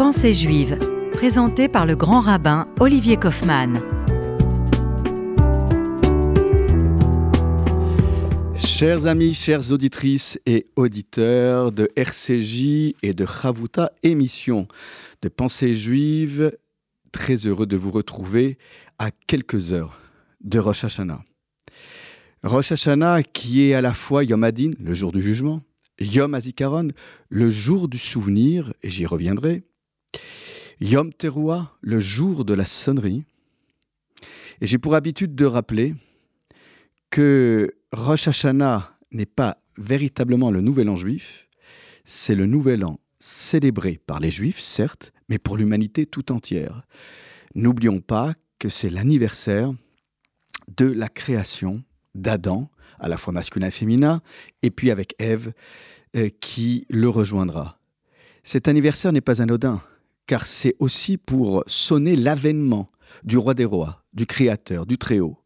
Pensée juive, présenté par le grand rabbin Olivier Kaufmann. Chers amis, chères auditrices et auditeurs de RCJ et de Chavuta, émission de Pensée juive, très heureux de vous retrouver à quelques heures de Rosh Hashanah. Rosh Hashanah qui est à la fois Yom Adin, le jour du jugement, Yom Azikaron, le jour du souvenir, et j'y reviendrai, Yom Teruah, le jour de la sonnerie. Et j'ai pour habitude de rappeler que Rosh Hashanah n'est pas véritablement le nouvel an juif, c'est le nouvel an célébré par les juifs, certes, mais pour l'humanité tout entière. N'oublions pas que c'est l'anniversaire de la création d'Adam, à la fois masculin et féminin, et puis avec Ève euh, qui le rejoindra. Cet anniversaire n'est pas anodin, car c'est aussi pour sonner l'avènement du roi des rois, du Créateur, du Très-Haut.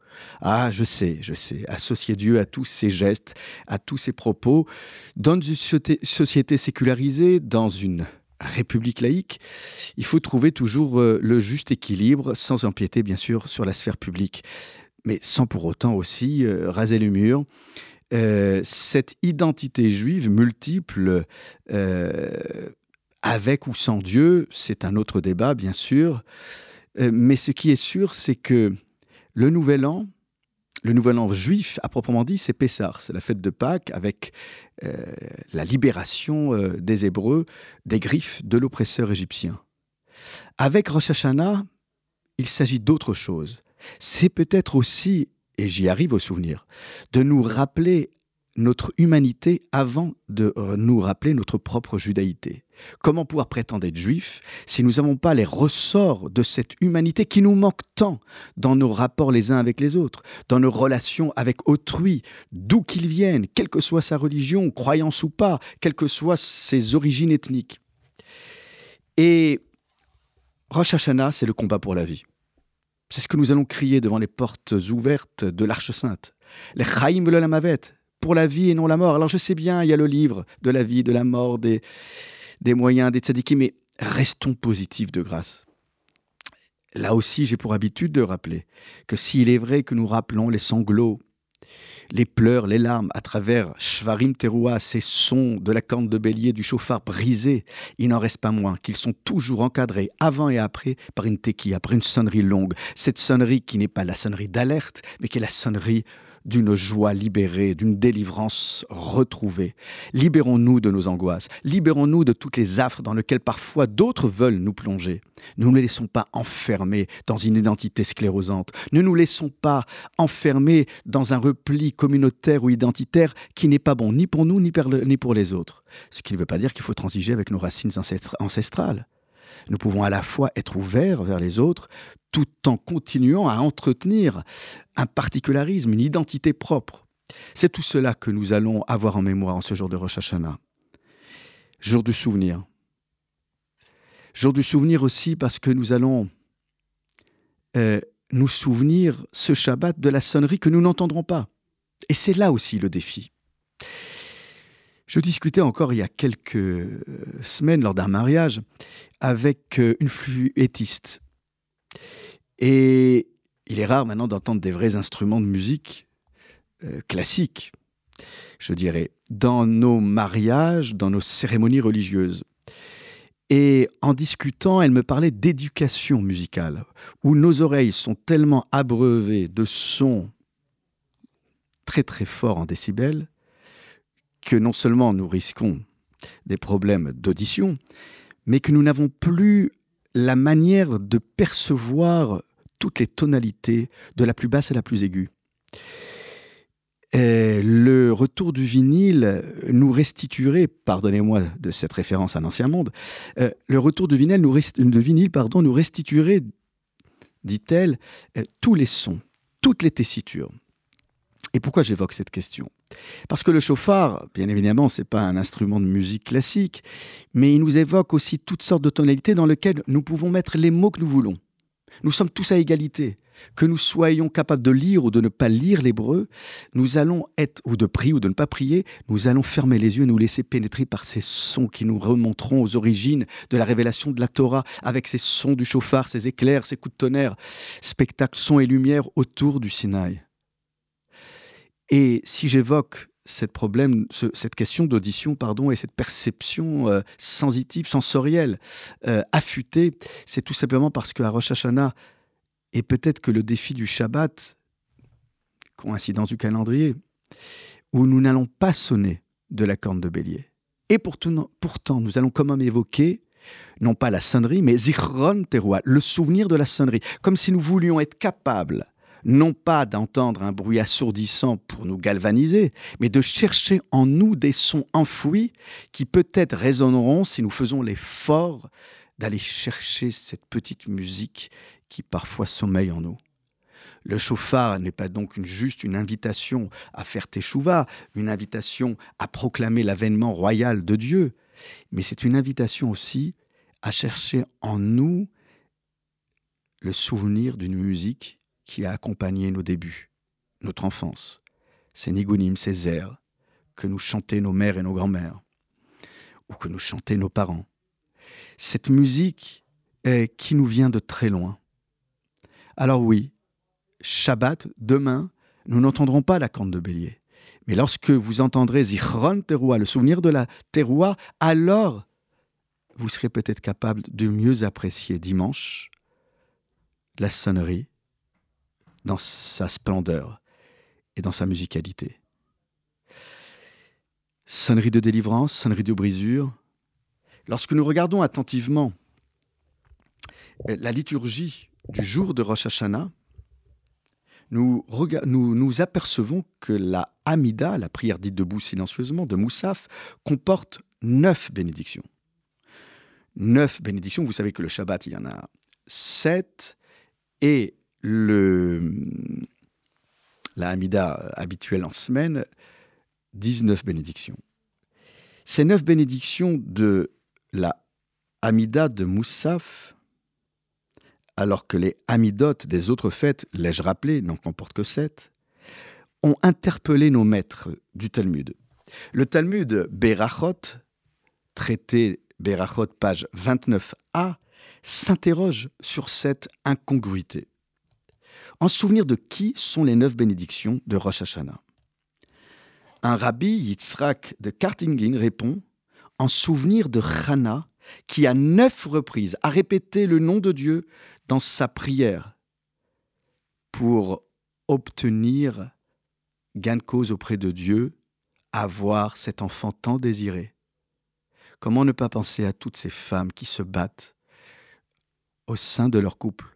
Ah, je sais, je sais, associer Dieu à tous ses gestes, à tous ses propos, dans une société sécularisée, dans une république laïque, il faut trouver toujours euh, le juste équilibre, sans empiéter bien sûr sur la sphère publique mais sans pour autant aussi euh, raser le mur. Euh, cette identité juive multiple, avec ou sans Dieu, c'est un autre débat, bien sûr. mais ce qui est sûr, c'est que le Nouvel An, le Nouvel An juif, à proprement dit, c'est Pessar, c'est la fête de Pâques, avec la libération des Hébreux des griffes de l'oppresseur égyptien. Avec Rosh Hashanah, il s'agit d'autre chose c'est peut-être aussi, et j'y arrive au souvenir, de nous rappeler notre humanité avant de euh, nous rappeler notre propre judaïté. Comment pouvoir prétendre être juif si nous n'avons pas les ressorts de cette humanité qui nous manque tant dans nos rapports les uns avec les autres, dans nos relations avec autrui, d'où qu'ils viennent, quelle que soit sa religion, croyance ou pas, quelles que soient ses origines ethniques. Et Rosh Hashanah, c'est le combat pour la vie. C'est ce que nous allons crier devant les portes ouvertes de l'Arche Sainte. Les Chaim Mavet, pour la vie et non la mort. Alors je sais bien, il y a le livre de la vie, de la mort, des, des moyens, des tzadikim, mais restons positifs de grâce. Là aussi, j'ai pour habitude de rappeler que s'il est vrai que nous rappelons les sanglots, les pleurs, les larmes à travers Shvarim Teroua, ces sons de la corne de bélier, du chauffard brisé, il n'en reste pas moins qu'ils sont toujours encadrés avant et après par une tequille, après une sonnerie longue. Cette sonnerie qui n'est pas la sonnerie d'alerte, mais qui est la sonnerie d'une joie libérée, d'une délivrance retrouvée. Libérons-nous de nos angoisses, libérons-nous de toutes les affres dans lesquelles parfois d'autres veulent nous plonger. Ne nous laissons pas enfermer dans une identité sclérosante, ne nous laissons pas enfermer dans un repli communautaire ou identitaire qui n'est pas bon ni pour nous ni pour les autres. Ce qui ne veut pas dire qu'il faut transiger avec nos racines ancestrales. Nous pouvons à la fois être ouverts vers les autres tout en continuant à entretenir un particularisme, une identité propre. C'est tout cela que nous allons avoir en mémoire en ce jour de Rosh Hashanah. Jour du souvenir. Jour du souvenir aussi parce que nous allons euh, nous souvenir ce Shabbat de la sonnerie que nous n'entendrons pas. Et c'est là aussi le défi. Je discutais encore il y a quelques euh, semaines lors d'un mariage avec euh, une fluettiste. Et il est rare maintenant d'entendre des vrais instruments de musique euh, classiques, je dirais, dans nos mariages, dans nos cérémonies religieuses. Et en discutant, elle me parlait d'éducation musicale, où nos oreilles sont tellement abreuvées de sons très très forts en décibels que non seulement nous risquons des problèmes d'audition, mais que nous n'avons plus la manière de percevoir toutes les tonalités, de la plus basse à la plus aiguë. le retour du vinyle nous restituerait, pardonnez-moi de cette référence à l'Ancien Monde, euh, le retour du vinyle nous, restituerait, dit-elle, euh, tous les sons, toutes les tessitures. Et pourquoi j'évoque cette question? Parce que le chauffard, bien évidemment, ce n'est pas un instrument de musique classique, mais il nous évoque aussi toutes sortes de tonalités dans lesquelles nous pouvons mettre les mots que nous voulons. Nous sommes tous à égalité. Que nous soyons capables de lire ou de ne pas lire l'hébreu, nous allons être, ou de prier ou de ne pas prier, nous allons fermer les yeux et nous laisser pénétrer par ces sons qui nous remonteront aux origines de la révélation de la Torah, avec ces sons du chauffard, ces éclairs, ces coups de tonnerre, spectacle, son et lumière autour du Sinaï. Et si j'évoque cette cette question d'audition, pardon, et cette perception euh, sensitive, sensorielle, euh, affûtée, c'est tout simplement parce qu'à Rosh Hashanah, et peut-être que le défi du Shabbat, coïncidence du calendrier, où nous n'allons pas sonner de la corne de bélier. Et pourtant, nous allons quand même évoquer, non pas la sonnerie, mais Zichron Teroua, le souvenir de la sonnerie, comme si nous voulions être capables non pas d'entendre un bruit assourdissant pour nous galvaniser, mais de chercher en nous des sons enfouis qui peut-être résonneront si nous faisons l'effort d'aller chercher cette petite musique qui parfois sommeille en nous. Le chauffard n'est pas donc juste une invitation à faire teshuva, une invitation à proclamer l'avènement royal de Dieu, mais c'est une invitation aussi à chercher en nous le souvenir d'une musique qui a accompagné nos débuts, notre enfance, ces nigunim, ces airs que nous chantaient nos mères et nos grands-mères, ou que nous chantaient nos parents. Cette musique est qui nous vient de très loin. Alors oui, Shabbat, demain, nous n'entendrons pas la corne de bélier. Mais lorsque vous entendrez Zichron Teroua, le souvenir de la Teroua, alors vous serez peut-être capable de mieux apprécier dimanche la sonnerie dans sa splendeur et dans sa musicalité. Sonnerie de délivrance, sonnerie de brisure. Lorsque nous regardons attentivement euh, la liturgie du jour de Rosh Hashanah, nous, nous, apercevons que la Hamida, la prière dite debout silencieusement de Moussaf, comporte neuf bénédictions. Neuf bénédictions, vous savez que le Shabbat, il y en a sept, et le, la Hamida habituelle en semaine, 19 bénédictions. Ces neuf bénédictions de la Hamida de Moussaf, alors que les Hamidotes des autres fêtes, l'ai-je rappelé, n'en comportent que sept, ont interpellé nos maîtres du Talmud. Le Talmud Berachot, traité Berachot, page 29a, s'interroge sur cette incongruité. En souvenir de qui sont les neuf bénédictions de Rosh Hashanah Un rabbi, Yitzhak de Kartingen, répond En souvenir de Chana, qui à neuf reprises a répété le nom de Dieu dans sa prière pour obtenir gain de cause auprès de Dieu, avoir cet enfant tant désiré. Comment ne pas penser à toutes ces femmes qui se battent au sein de leur couple?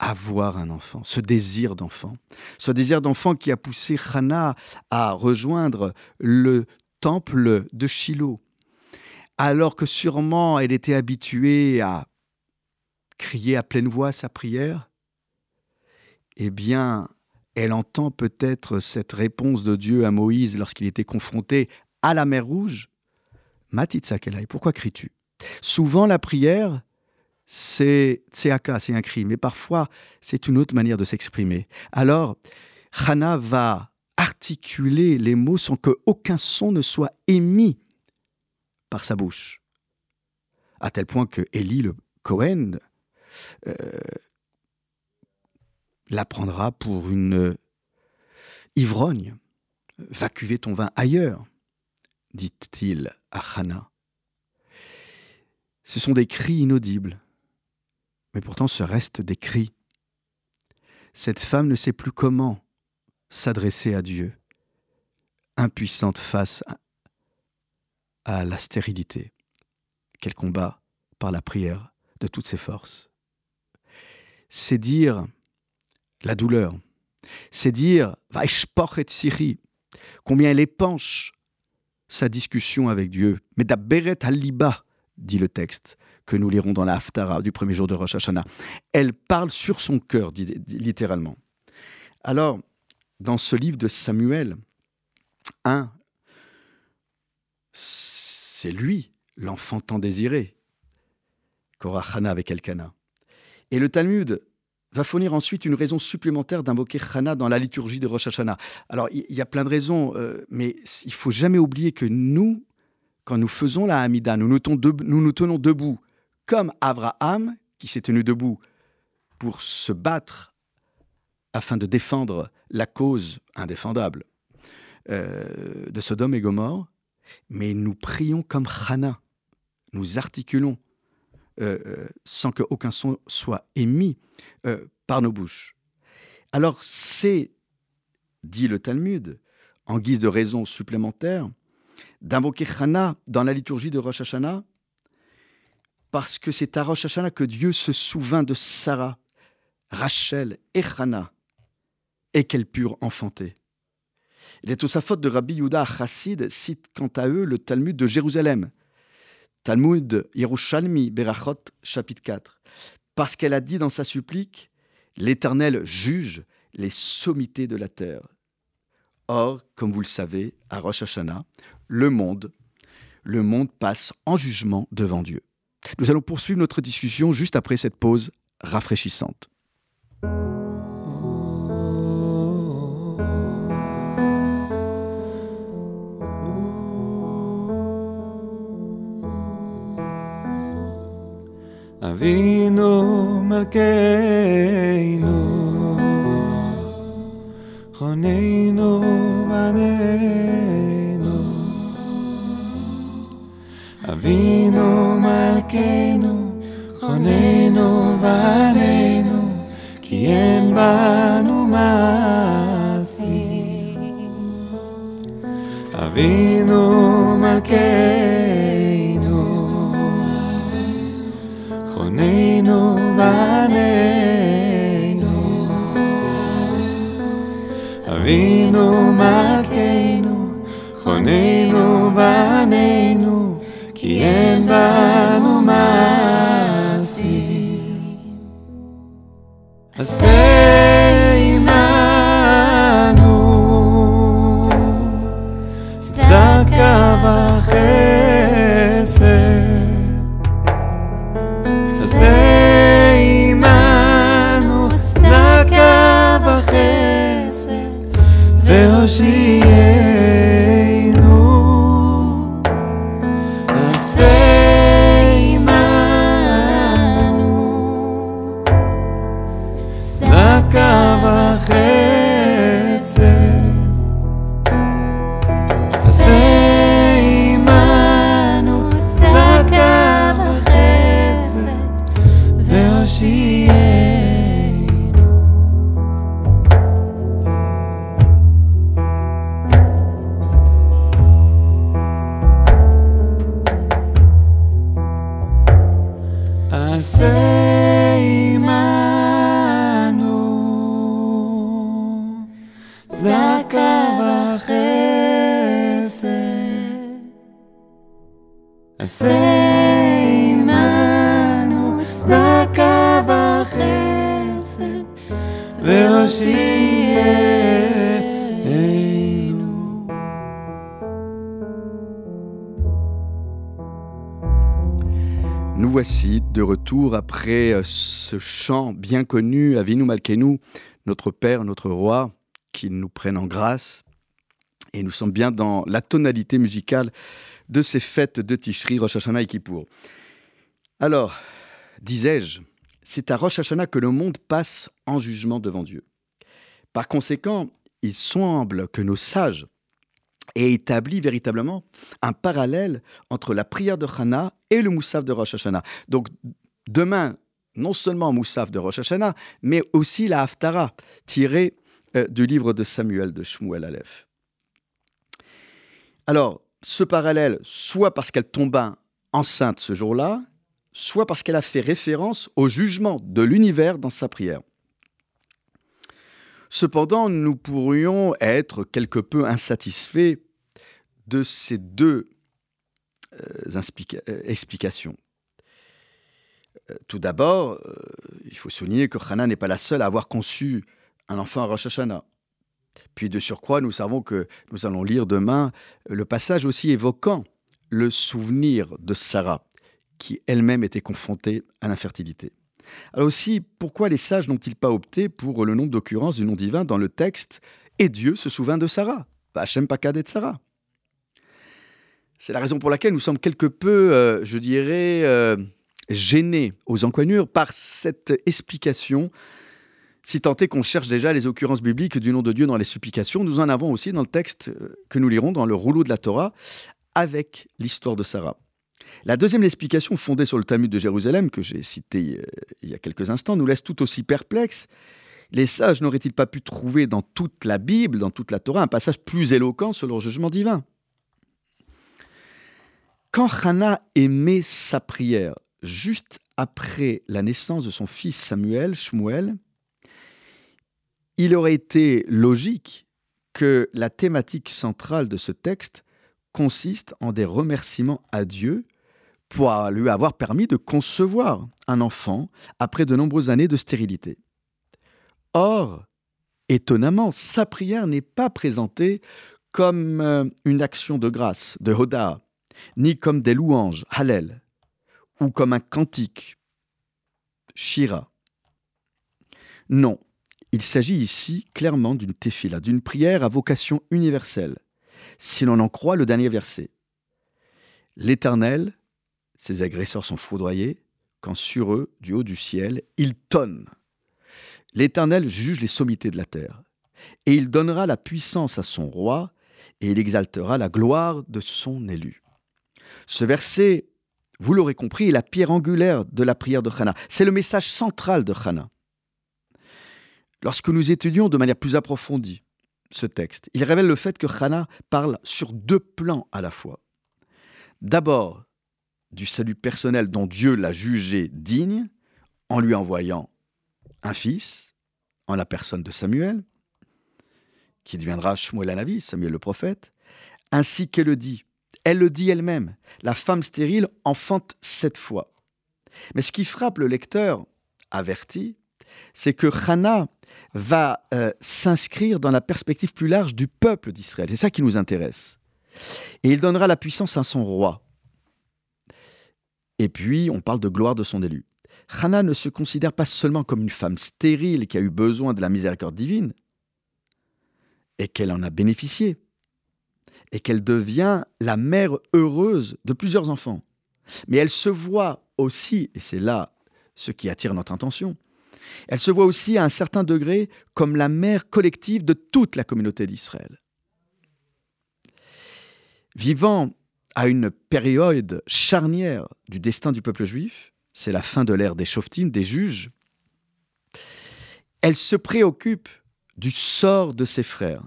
Avoir un enfant, ce désir d'enfant, ce désir d'enfant qui a poussé Hannah à rejoindre le temple de Shiloh, alors que sûrement elle était habituée à crier à pleine voix sa prière, eh bien, elle entend peut-être cette réponse de Dieu à Moïse lorsqu'il était confronté à la mer Rouge. Matitzakelai, pourquoi cries-tu? Souvent la prière, c'est c'est un cri, mais parfois c'est une autre manière de s'exprimer. Alors, Hana va articuler les mots sans qu'aucun son ne soit émis par sa bouche. À tel point que Élie, le Cohen, euh, la prendra pour une ivrogne. Va cuver ton vin ailleurs, dit-il à Hana. Ce sont des cris inaudibles mais pourtant ce reste des cris. Cette femme ne sait plus comment s'adresser à Dieu, impuissante face à la stérilité qu'elle combat par la prière de toutes ses forces. C'est dire la douleur, c'est dire et combien elle épanche sa discussion avec Dieu. Mais da beret aliba, dit le texte que nous lirons dans la Haftara du premier jour de Rosh Hashanah. Elle parle sur son cœur, littéralement. Alors, dans ce livre de Samuel, un, c'est lui, l'enfant tant désiré, Korachana avec Elkana. Et le Talmud va fournir ensuite une raison supplémentaire d'invoquer Chana dans la liturgie de Rosh Hashanah. Alors, il y, a plein de raisons, euh, mais il faut jamais oublier que nous, quand nous faisons la Hamida, nous, nous tenons debout, comme Abraham, qui s'est tenu debout pour se battre afin de défendre la cause indéfendable euh, de Sodome et Gomorre, mais nous prions comme Chana, nous articulons euh, euh, sans qu'aucun son soit émis par nos bouches. Alors c'est, dit le Talmud, en guise de raison supplémentaire, d'invoquer Chana dans la liturgie de Rosh Hashanah, parce que c'est à Rosh Hashanah que Dieu se souvint de Sarah, Rachel et Chana, et qu'elles purent enfanter. Les faute de Rabbi Yudah Chassid cite quant à eux le Talmud de Jérusalem, Talmud Yerushalmi Berachot, chapitre 4, parce qu'elle a dit dans sa supplique L'Éternel juge les sommités de la terre. Or, comme vous le savez, à Rosh Hashanah, le monde, le monde passe en jugement devant Dieu. Nous allons poursuivre notre discussion juste après cette pause rafraîchissante. אבינו מלכנו, חוננו בנינו, כי אין בנו מעשי. אבינו מלכנו חוננו בנינו, אבינו מלכנו, חוננו בנינו, כי אין בנו מעשי. עשה עמנו. צדקה וחסד. עמנו. צדקה וחסד. והושיענו Nous voici de retour après euh, ce chant bien connu, Avinu Malkenu, notre Père, notre Roi, qui nous prenne en grâce. Et nous sommes bien dans la tonalité musicale de ces fêtes de Tishri, Rosh Hashanah et Kippour. Alors, disais-je, c'est à Rosh Hashanah que le monde passe en jugement devant Dieu. Par conséquent, il semble que nos sages aient établi véritablement un parallèle entre la prière de Hana et le Moussaf de Rosh Hashanah. Donc, demain, non seulement Moussaf de Rosh Hashanah, mais aussi la Haftara, tirée euh, du livre de Samuel de Shmuel Aleph. Alors, ce parallèle, soit parce qu'elle tomba enceinte ce jour-là, soit parce qu'elle a fait référence au jugement de l'univers dans sa prière. Cependant, nous pourrions être quelque peu insatisfaits de ces deux euh, euh, explications. Euh, tout d'abord, il faut souligner que Hana n'est pas la seule à avoir conçu un enfant à Rosh Hashanah. Puis de surcroît, nous savons que nous allons lire demain le passage aussi évoquant le souvenir de Sarah, qui elle-même était confrontée à l'infertilité. Alors aussi, pourquoi les sages n'ont-ils pas opté pour le nombre d'occurrences du nom divin dans le texte Et Dieu se souvint de Sarah Hachem Pakad de Sarah C'est la raison pour laquelle nous sommes quelque peu, euh, je dirais, euh, gênés aux encoignures par cette explication si tant est qu'on cherche déjà les occurrences bibliques du nom de Dieu dans les supplications, nous en avons aussi dans le texte euh, que nous lirons dans le rouleau de la Torah avec l'histoire de Sarah. La deuxième explication fondée sur le Talmud de Jérusalem, que j'ai cité euh, il y a quelques instants, nous laisse tout aussi perplexes. Les sages n'auraient-ils pas pu trouver dans toute la Bible, dans toute la Torah, un passage plus éloquent sur leur jugement divin? Quand Hannah aimait sa prière juste après la naissance de son fils Samuel, Shmuel, il aurait été logique que la thématique centrale de ce texte consiste en des remerciements à Dieu pour lui avoir permis de concevoir un enfant après de nombreuses années de stérilité. Or, étonnamment, sa prière n'est pas présentée comme euh, une action de grâce, de Hoda, ni comme des louanges, Hallel, ou comme un cantique, Shira. Non, il s'agit ici clairement d'une tefila, d'une prière à vocation universelle, si l'on en croit le dernier verset. L'Éternel, ses agresseurs sont foudroyés, quand sur eux, du haut du ciel, il tonne. L'Éternel juge les sommités de la terre, et il donnera la puissance à son roi, et il exaltera la gloire de son élu. Ce verset, vous l'aurez compris, est la pierre angulaire de la prière de Hannah. C'est le message central de Hannah. Lorsque nous étudions de manière plus approfondie ce texte, il révèle le fait que Hannah parle sur deux plans à la fois. D'abord, du salut personnel dont Dieu l'a jugé digne en lui envoyant un fils, en la personne de Samuel, qui deviendra Shmuel Anavi, Samuel le prophète, ainsi qu'elle le dit. Elle le dit elle-même. La femme stérile enfante sept fois. Mais ce qui frappe le lecteur averti, c'est que Hannah va euh, s'inscrire dans la perspective plus large du peuple d'Israël. C'est ça qui nous intéresse. Et il donnera la puissance à son roi. Et puis, on parle de gloire de son élu. Hannah ne se considère pas seulement comme une femme stérile qui a eu besoin de la miséricorde divine, et qu'elle en a bénéficié, et qu'elle devient la mère heureuse de plusieurs enfants. Mais elle se voit aussi, et c'est là ce qui attire notre attention, elle se voit aussi à un certain degré comme la mère collective de toute la communauté d'Israël. Vivant à une période charnière du destin du peuple juif, c'est la fin de l'ère des Shoftim, des juges, elle se préoccupe du sort de ses frères,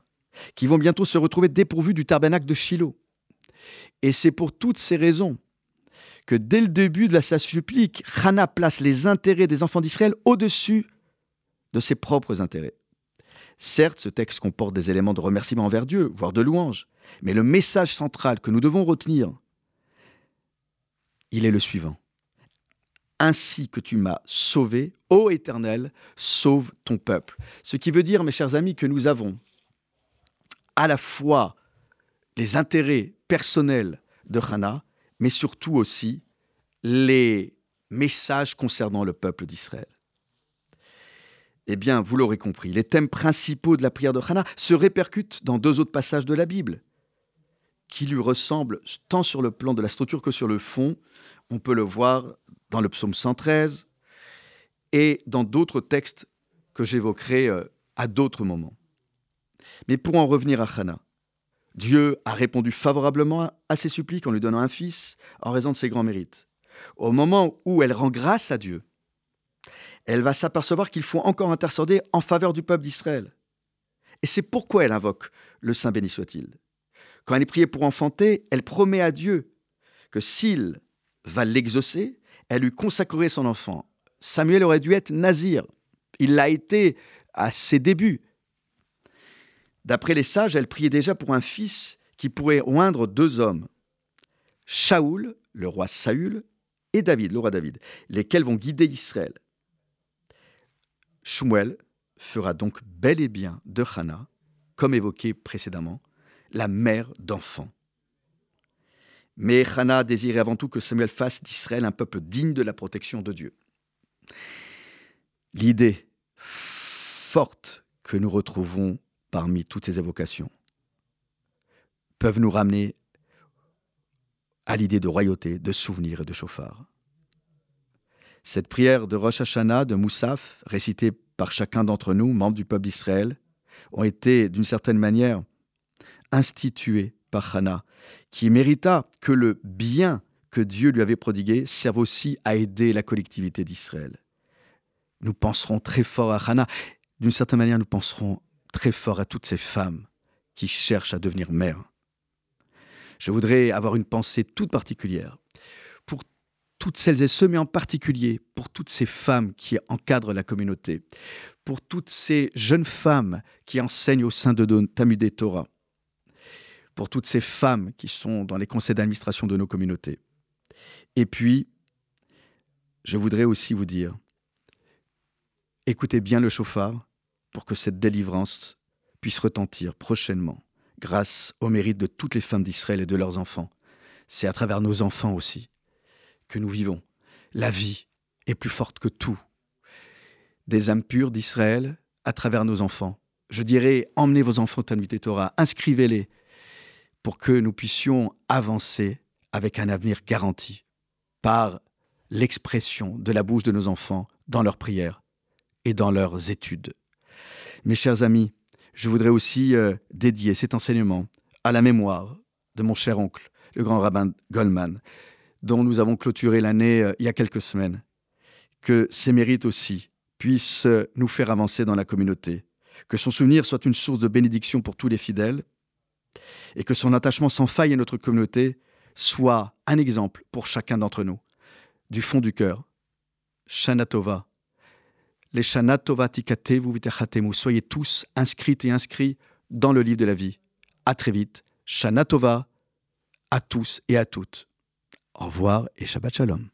qui vont bientôt se retrouver dépourvus du tabernacle de Shiloh. Et c'est pour toutes ces raisons que dès le début de la supplique, Hannah place les intérêts des enfants d'Israël au-dessus de ses propres intérêts. Certes, ce texte comporte des éléments de remerciement envers Dieu, voire de louange, mais le message central que nous devons retenir, il est le suivant. Ainsi que tu m'as sauvé, ô Éternel, sauve ton peuple. Ce qui veut dire, mes chers amis, que nous avons à la fois les intérêts personnels de Hannah, mais surtout aussi les messages concernant le peuple d'Israël. Eh bien, vous l'aurez compris, les thèmes principaux de la prière de Hannah se répercutent dans deux autres passages de la Bible, qui lui ressemblent tant sur le plan de la structure que sur le fond. On peut le voir dans le psaume 113 et dans d'autres textes que j'évoquerai euh, à d'autres moments. Mais pour en revenir à Hannah, Dieu a répondu favorablement à ses suppliques en lui donnant un fils en raison de ses grands mérites. Au moment où elle rend grâce à Dieu, elle va s'apercevoir qu'il faut encore intercéder en faveur du peuple d'Israël. Et c'est pourquoi elle invoque le Saint béni soit-il. Quand elle est priée pour enfanter, elle promet à Dieu que s'il va l'exaucer, elle lui consacrerait son enfant. Samuel aurait dû être nazir. Il l'a été à ses débuts. D'après les sages, elle priait déjà pour un fils qui pourrait oindre deux hommes, Shaoul, le roi Saül, et David, le roi David, lesquels vont guider Israël. Shmuel fera donc bel et bien de Hannah, comme évoqué précédemment, la mère d'enfants. Mais Hannah désirait avant tout que Samuel fasse d'Israël un peuple digne de la protection de Dieu. l'idée forte que nous retrouvons parmi toutes ces évocations peuvent nous ramener à l'idée de royauté, de souvenir et de chauffard. Cette prière de Rosh Hashanah, de Moussaf, récitée par chacun d'entre nous, membres du peuple d'Israël, ont été d'une certaine manière instituées par Hannah, qui mérita que le bien que Dieu lui avait prodigué serve aussi à aider la collectivité d'Israël. Nous penserons très fort à Hannah. D'une certaine manière, nous penserons très fort à toutes ces femmes qui cherchent à devenir mères. Je voudrais avoir une pensée toute particulière pour toutes celles et ceux, mais en particulier pour toutes ces femmes qui encadrent la communauté, pour toutes ces jeunes femmes qui enseignent au sein de Tamudé Torah, pour toutes ces femmes qui sont dans les conseils d'administration de nos communautés. Et puis, je voudrais aussi vous dire, écoutez bien le chauffard pour que cette délivrance puisse retentir prochainement grâce au mérite de toutes les femmes d'Israël et de leurs enfants. C'est à travers nos enfants aussi que nous vivons. La vie est plus forte que tout. Des âmes pures d'Israël à travers nos enfants. Je dirais, emmenez vos enfants au et Torah, inscrivez-les pour que nous puissions avancer avec un avenir garanti par l'expression de la bouche de nos enfants dans leurs prières et dans leurs études. Mes chers amis, je voudrais aussi euh, dédier cet enseignement à la mémoire de mon cher oncle, le grand rabbin Goldman, dont nous avons clôturé l'année euh, il y a quelques semaines. Que ses mérites aussi puissent euh, nous faire avancer dans la communauté, que son souvenir soit une source de bénédiction pour tous les fidèles, et que son attachement sans faille à notre communauté soit un exemple pour chacun d'entre nous. Du fond du cœur, Shanatova, les Shanatova Tikatevu Vitechatemu, soyez tous inscrites et inscrits dans le livre de la vie. À très vite. Shanatova à tous et à toutes. Au revoir et Shabbat Shalom.